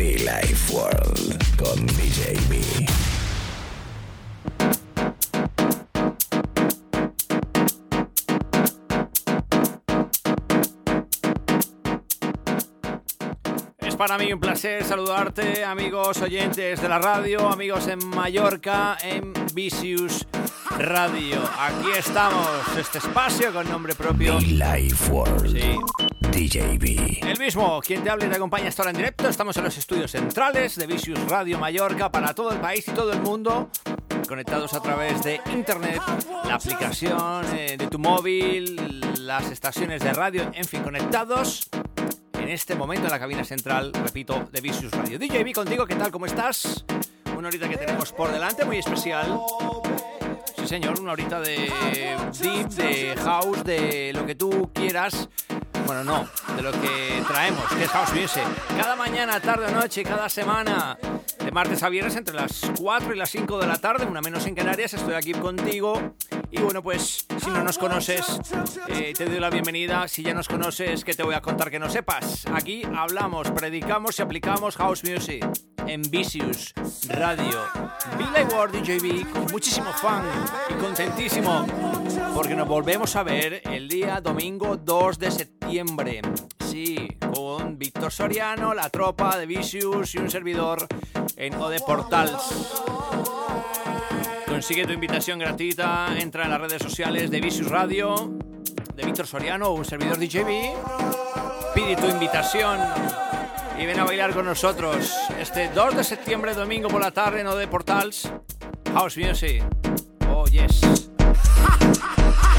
Be Life World con DJ B. Es para mí un placer saludarte, amigos oyentes de la radio, amigos en Mallorca, en Vicious Radio. Aquí estamos, este espacio con nombre propio. Be Life World. Sí, DJ B. el mismo, quien te habla y te acompaña hasta ahora en directo. Estamos en los estudios centrales de Vicious Radio Mallorca para todo el país y todo el mundo. Conectados a través de internet, la aplicación eh, de tu móvil, las estaciones de radio, en fin, conectados en este momento en la cabina central, repito, de Vicious Radio. DJ B contigo, ¿qué tal? ¿Cómo estás? Una horita que tenemos por delante, muy especial. Sí, señor, una horita de deep, de house, de lo que tú quieras. Bueno, no, de lo que traemos, que es House Music. Cada mañana, tarde o noche, cada semana, de martes a viernes, entre las 4 y las 5 de la tarde, una menos en Canarias, estoy aquí contigo. Y bueno, pues si no nos conoces, eh, te doy la bienvenida. Si ya nos conoces, ¿qué te voy a contar que no sepas? Aquí hablamos, predicamos y aplicamos House Music en Vicious Radio. Billy Ward DJB con muchísimo fan y contentísimo porque nos volvemos a ver el día domingo 2 de septiembre. Sí, con Víctor Soriano, la tropa de Vicious y un servidor en Ode Portals. Consigue tu invitación gratuita, entra en las redes sociales de Vicious Radio, de Víctor Soriano un servidor DJB. Pide tu invitación y ven a bailar con nosotros este 2 de septiembre, domingo por la tarde en Ode Portals. House Music. Oh, yes.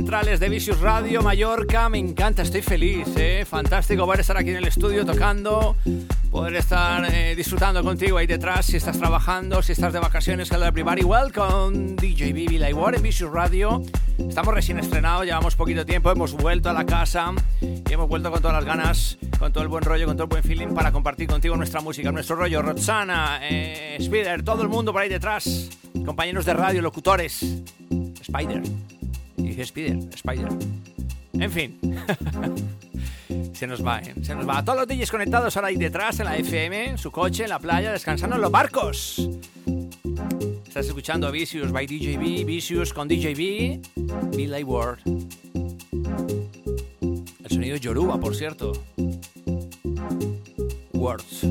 centrales de Vicious Radio Mallorca. Me encanta, estoy feliz, ¿eh? Fantástico poder estar aquí en el estudio tocando, poder estar eh, disfrutando contigo ahí detrás si estás trabajando, si estás de vacaciones. Hello everybody, welcome DJ Bibi Lightwar en Vicious Radio. Estamos recién estrenados, llevamos poquito tiempo, hemos vuelto a la casa y hemos vuelto con todas las ganas, con todo el buen rollo, con todo el buen feeling para compartir contigo nuestra música, nuestro rollo. Roxana, eh, Spider, todo el mundo por ahí detrás, compañeros de radio, locutores. Spider. Y dije Spider, Spider. En fin. se nos va, ¿eh? Se nos va. Todos los DJs conectados ahora ahí detrás, en la FM, en su coche, en la playa, descansando en los barcos. Estás escuchando Vicious by DJB, Vicious con DJB, Billy Ward. El sonido es Yoruba, por cierto. Words.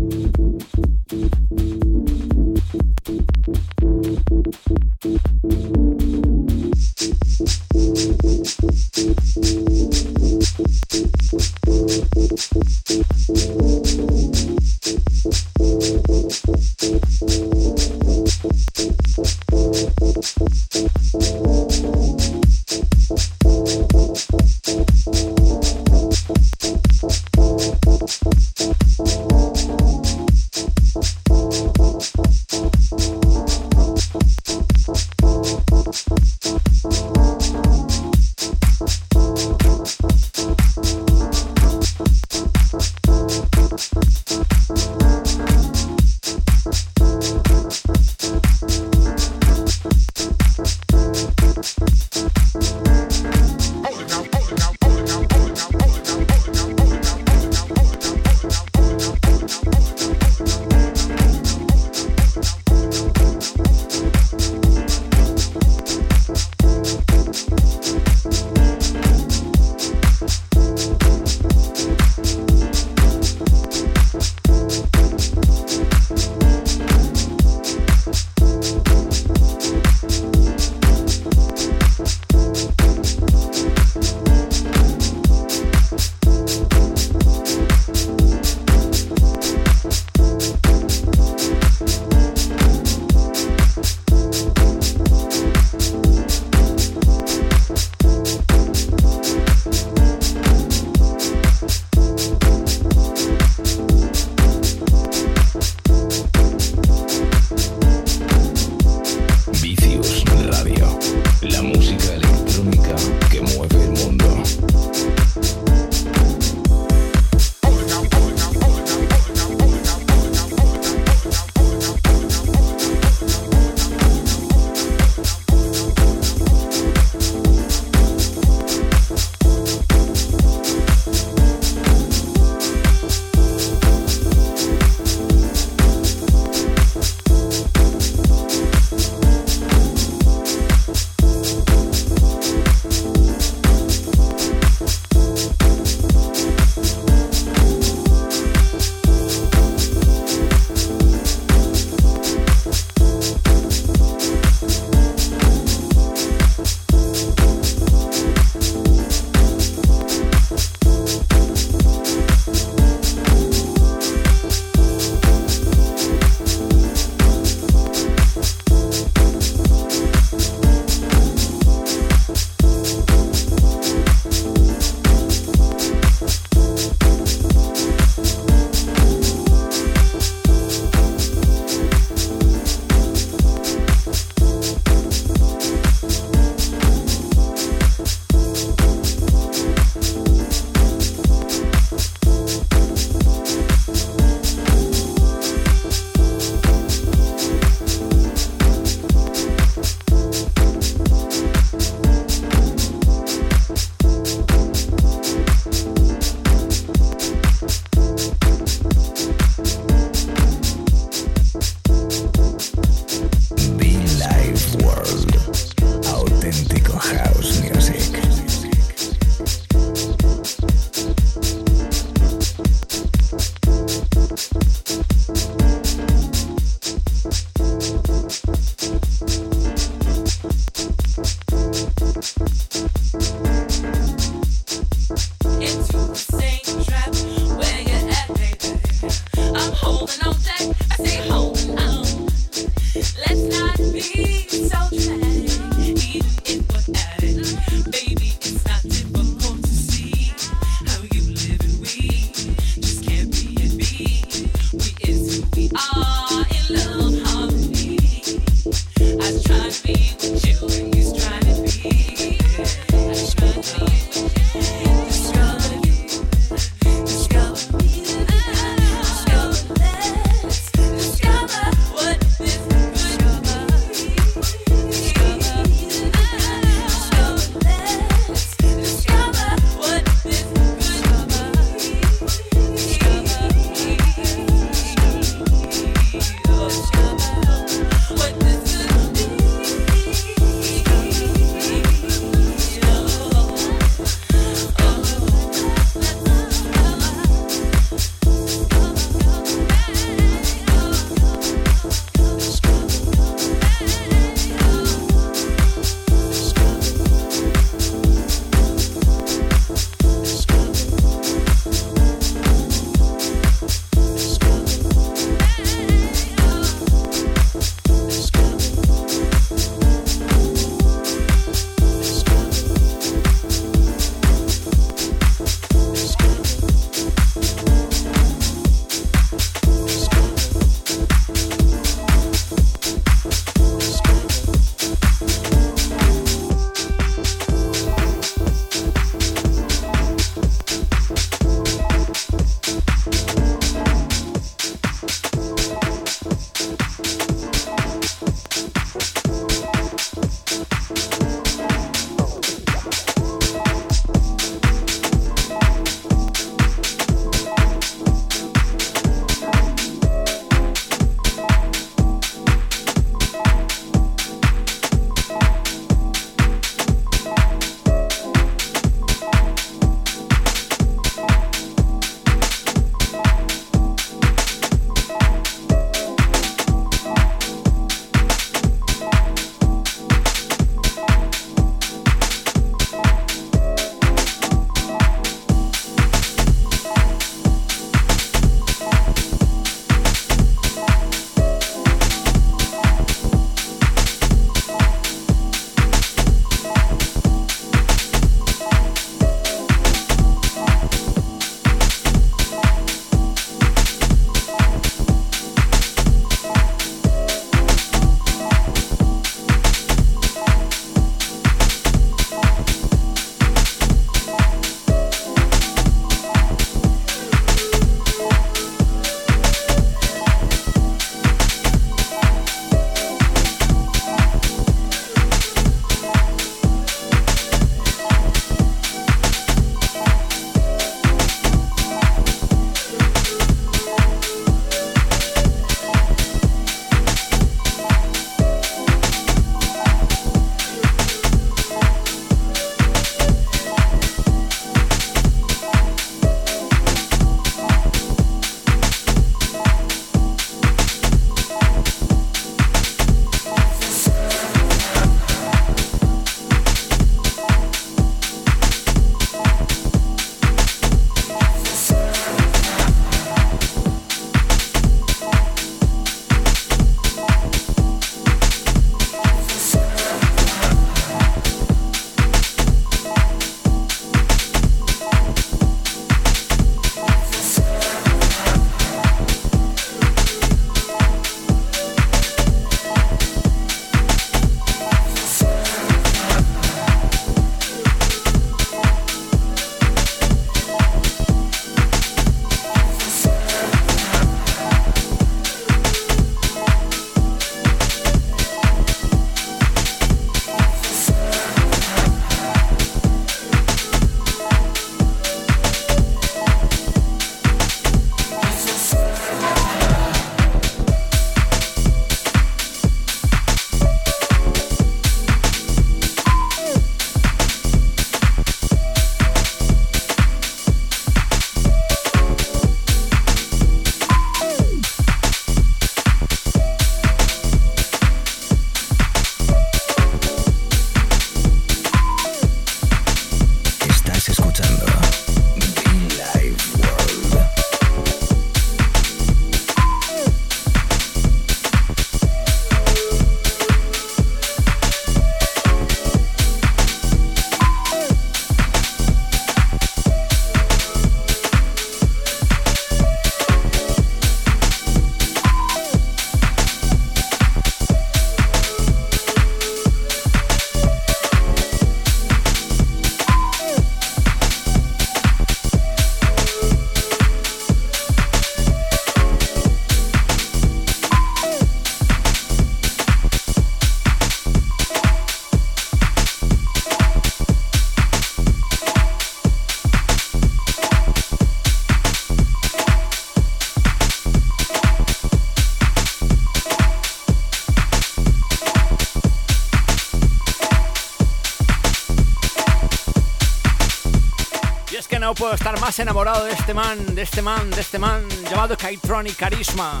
Más enamorado de este man, de este man, de este man llamado Kaitronic Carisma.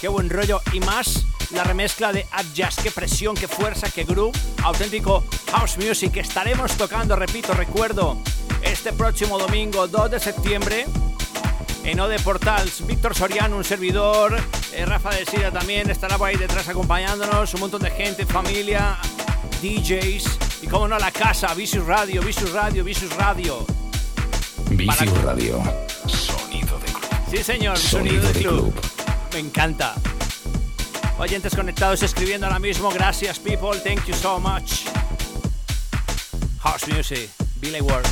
Qué buen rollo y más la remezcla de Adjust, qué presión, qué fuerza, qué groove, auténtico house music. Estaremos tocando, repito, recuerdo, este próximo domingo 2 de septiembre en Ode Portals. Víctor Soriano, un servidor, eh, Rafa de Sida también estará por ahí detrás acompañándonos, un montón de gente, familia, DJs y como no la casa, Vicious Radio, Vicious Radio, Vicious Radio. Vicious Radio. Sonido de club. Sí, señor, sonido, de, club. Me encanta. Oyentes conectados escribiendo ahora mismo. Gracias, people. Thank you so much. House Music, Billy Ward.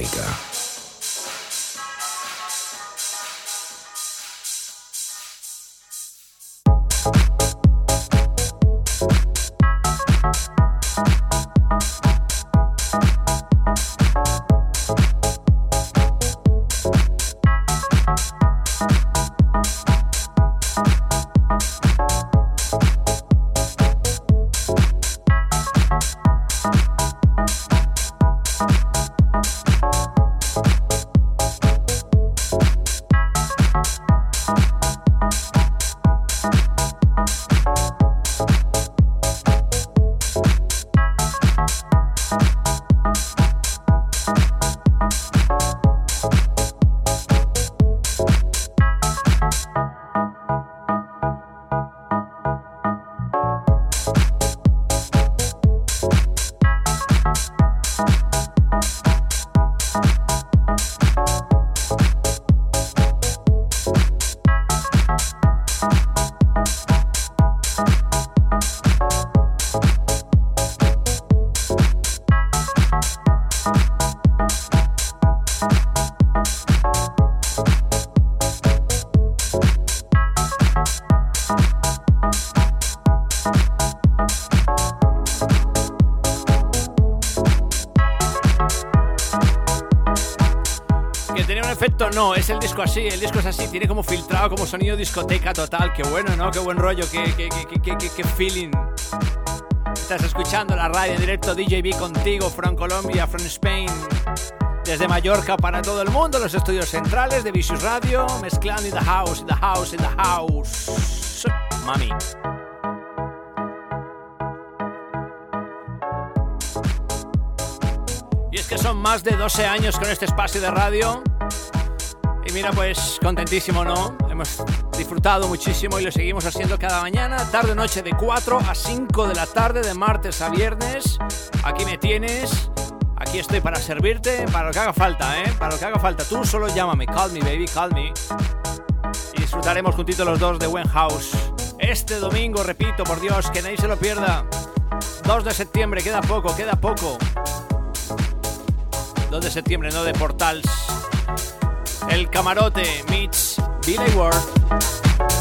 Música disco así, el disco es así, tiene como filtrado, como sonido discoteca total, qué bueno, ¿no? Qué buen rollo, qué, qué, qué, qué feeling. Estás escuchando la radio en directo DJB contigo, from Colombia, from Spain, desde Mallorca para todo el mundo, los estudios centrales de Vicious Radio, mezclando in the house, in the house, in the house. Mami. Y es que son más de 12 años con este espacio de radio mira, pues contentísimo, ¿no? Hemos disfrutado muchísimo y lo seguimos haciendo cada mañana, tarde noche de 4 a 5 de la tarde, de martes a viernes. Aquí me tienes. Aquí estoy para servirte, para lo que haga falta, ¿eh? Para lo que haga falta. Tú solo llámame, call me, baby, call me. Y disfrutaremos juntitos los dos de Buen House. Este domingo, repito, por Dios, que nadie se lo pierda. 2 de septiembre, queda poco, queda poco. 2 de septiembre, no de Portals. El camarote meets Billy Ward.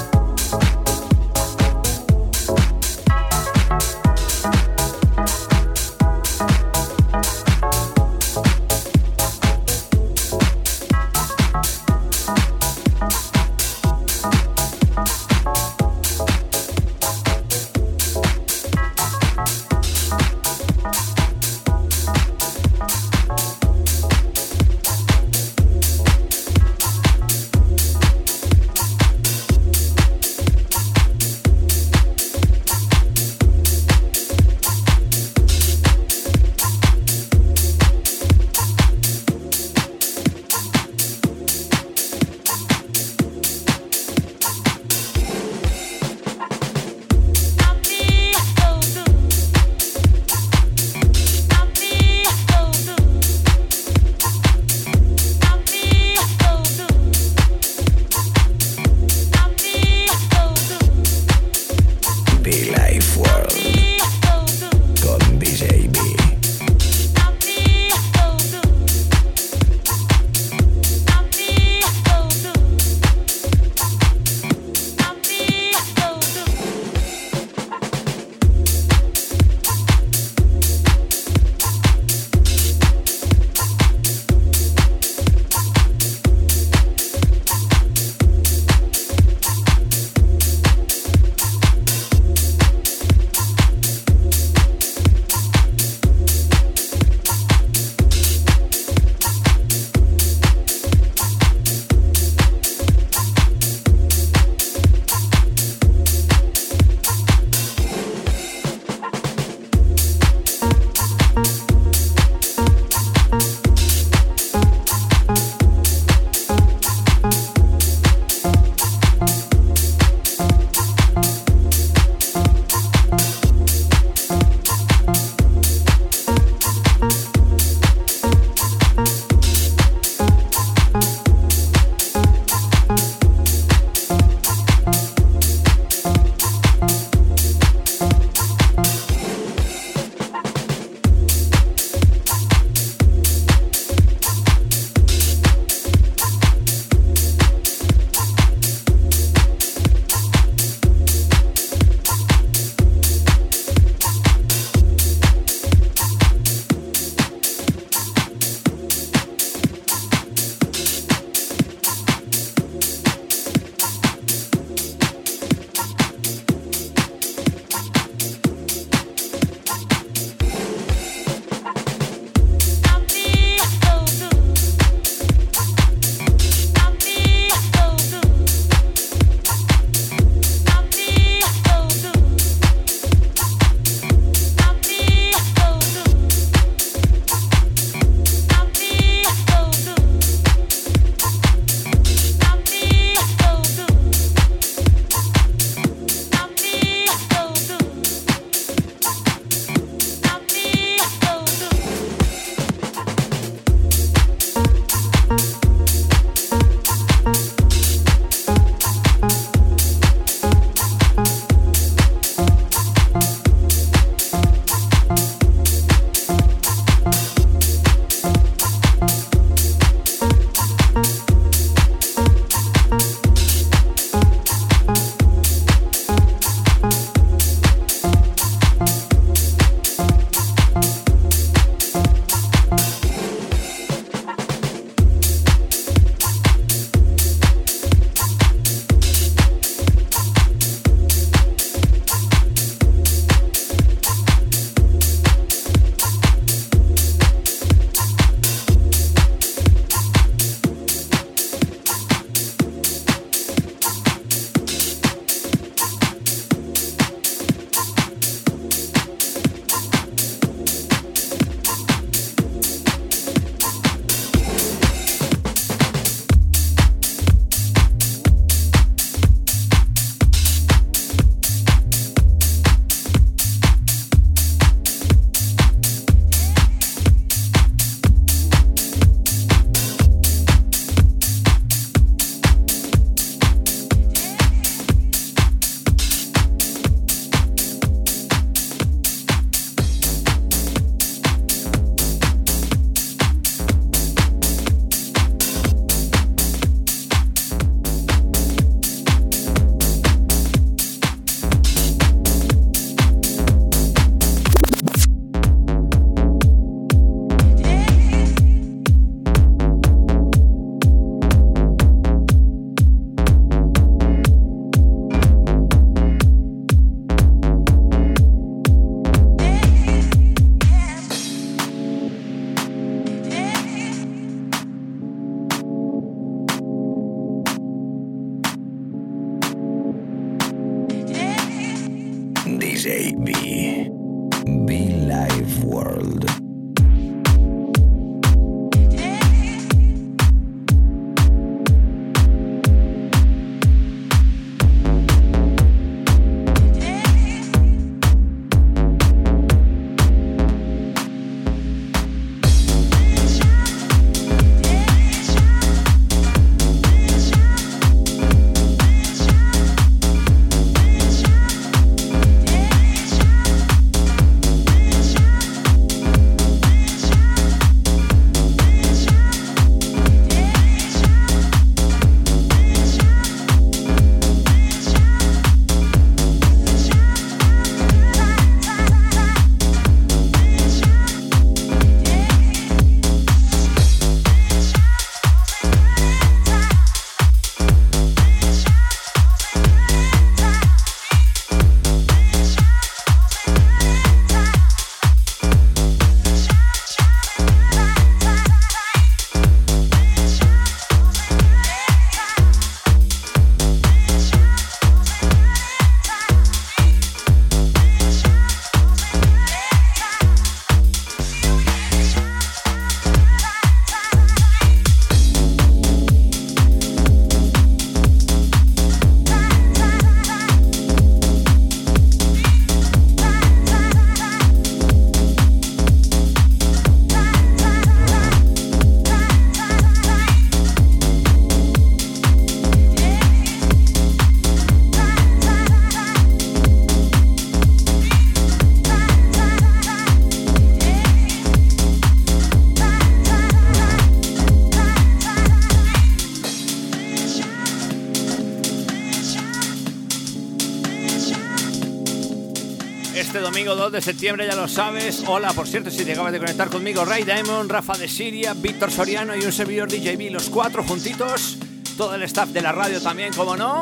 De septiembre, ya lo sabes. Hola, por cierto, si te acabas de conectar conmigo, Ray Diamond, Rafa de Siria, Víctor Soriano y un servidor DJB, los cuatro juntitos. Todo el staff de la radio también, como no.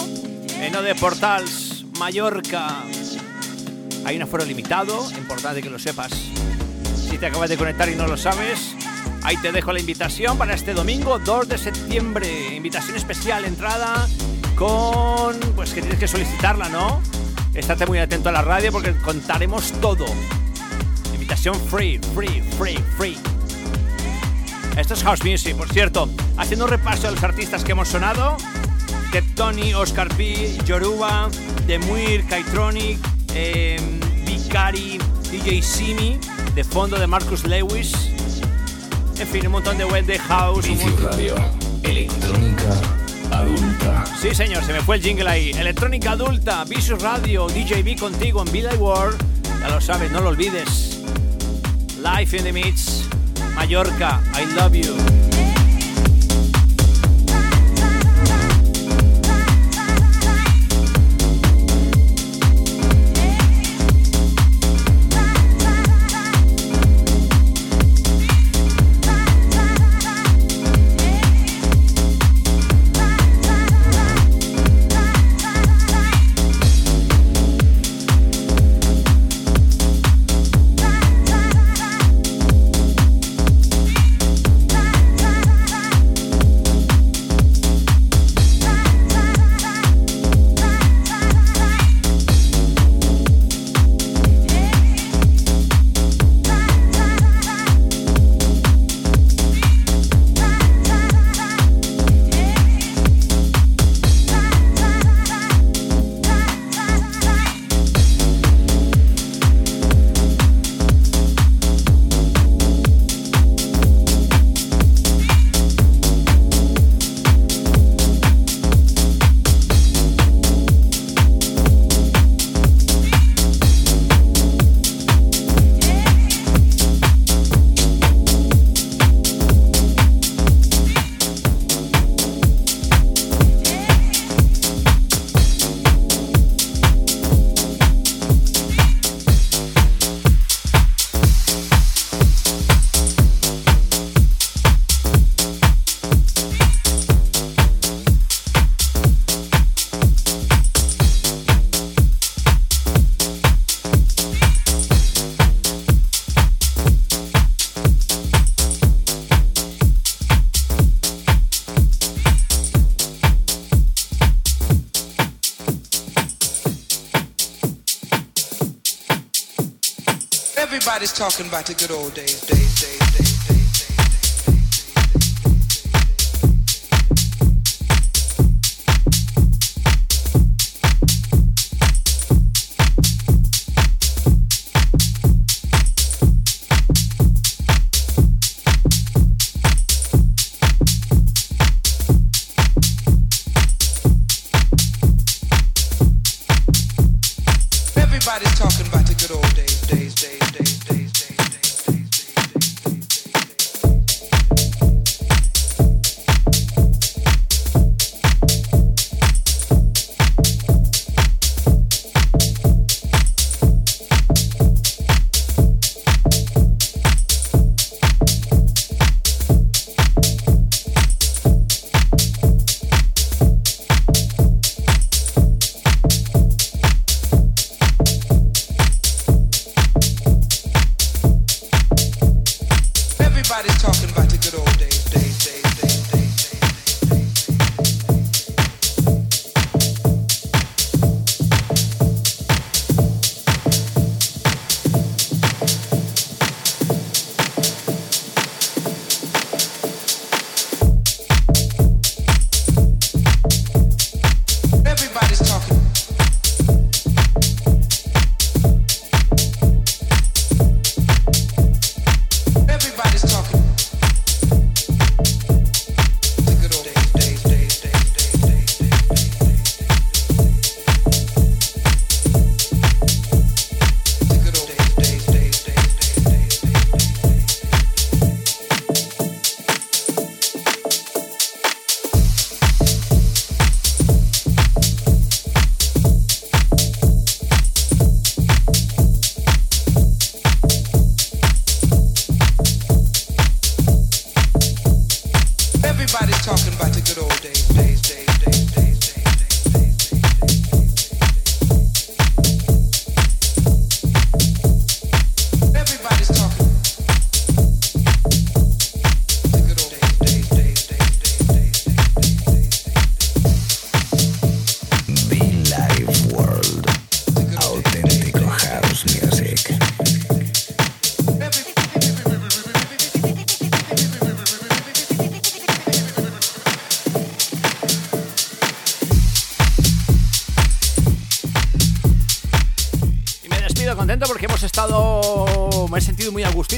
En de Portals, Mallorca. Hay un aforo limitado, importante que lo sepas. Si te acabas de conectar y no lo sabes, ahí te dejo la invitación para este domingo 2 de septiembre. Invitación especial, entrada con... pues que tienes que solicitarla, ¿no? Estate muy atento a la radio porque contaremos todo. Invitación free, free, free, free. Esto es House Music, por cierto. Haciendo un repaso de los artistas que hemos sonado. Que Tony, Oscar P, Yoruba, Demuir, Kaitronic, eh, Vicari, DJ Simi, de fondo de Marcus Lewis. En fin, un montón de web de house. Radio, electrónica adulta. Sí, señor, se me fue el jingle ahí. Electrónica adulta, Visual Radio, DJB contigo en Villa World. Ya lo sabes, no lo olvides. Life in the Mix, Mallorca, I love you. Everybody's talking about the good old days.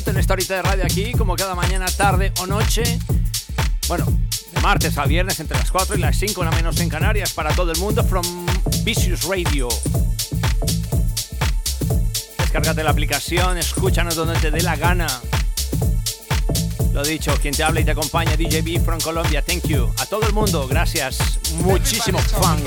en esta horita de radio aquí, como cada mañana, tarde o noche. Bueno, de martes a viernes entre las 4 y las 5, una menos en Canarias, para todo el mundo, from Vicious Radio. Descárgate la aplicación, escúchanos donde te dé la gana. Lo dicho, quien te habla y te acompaña, DJB from Colombia, thank you. A todo el mundo, gracias. Muchísimo fun.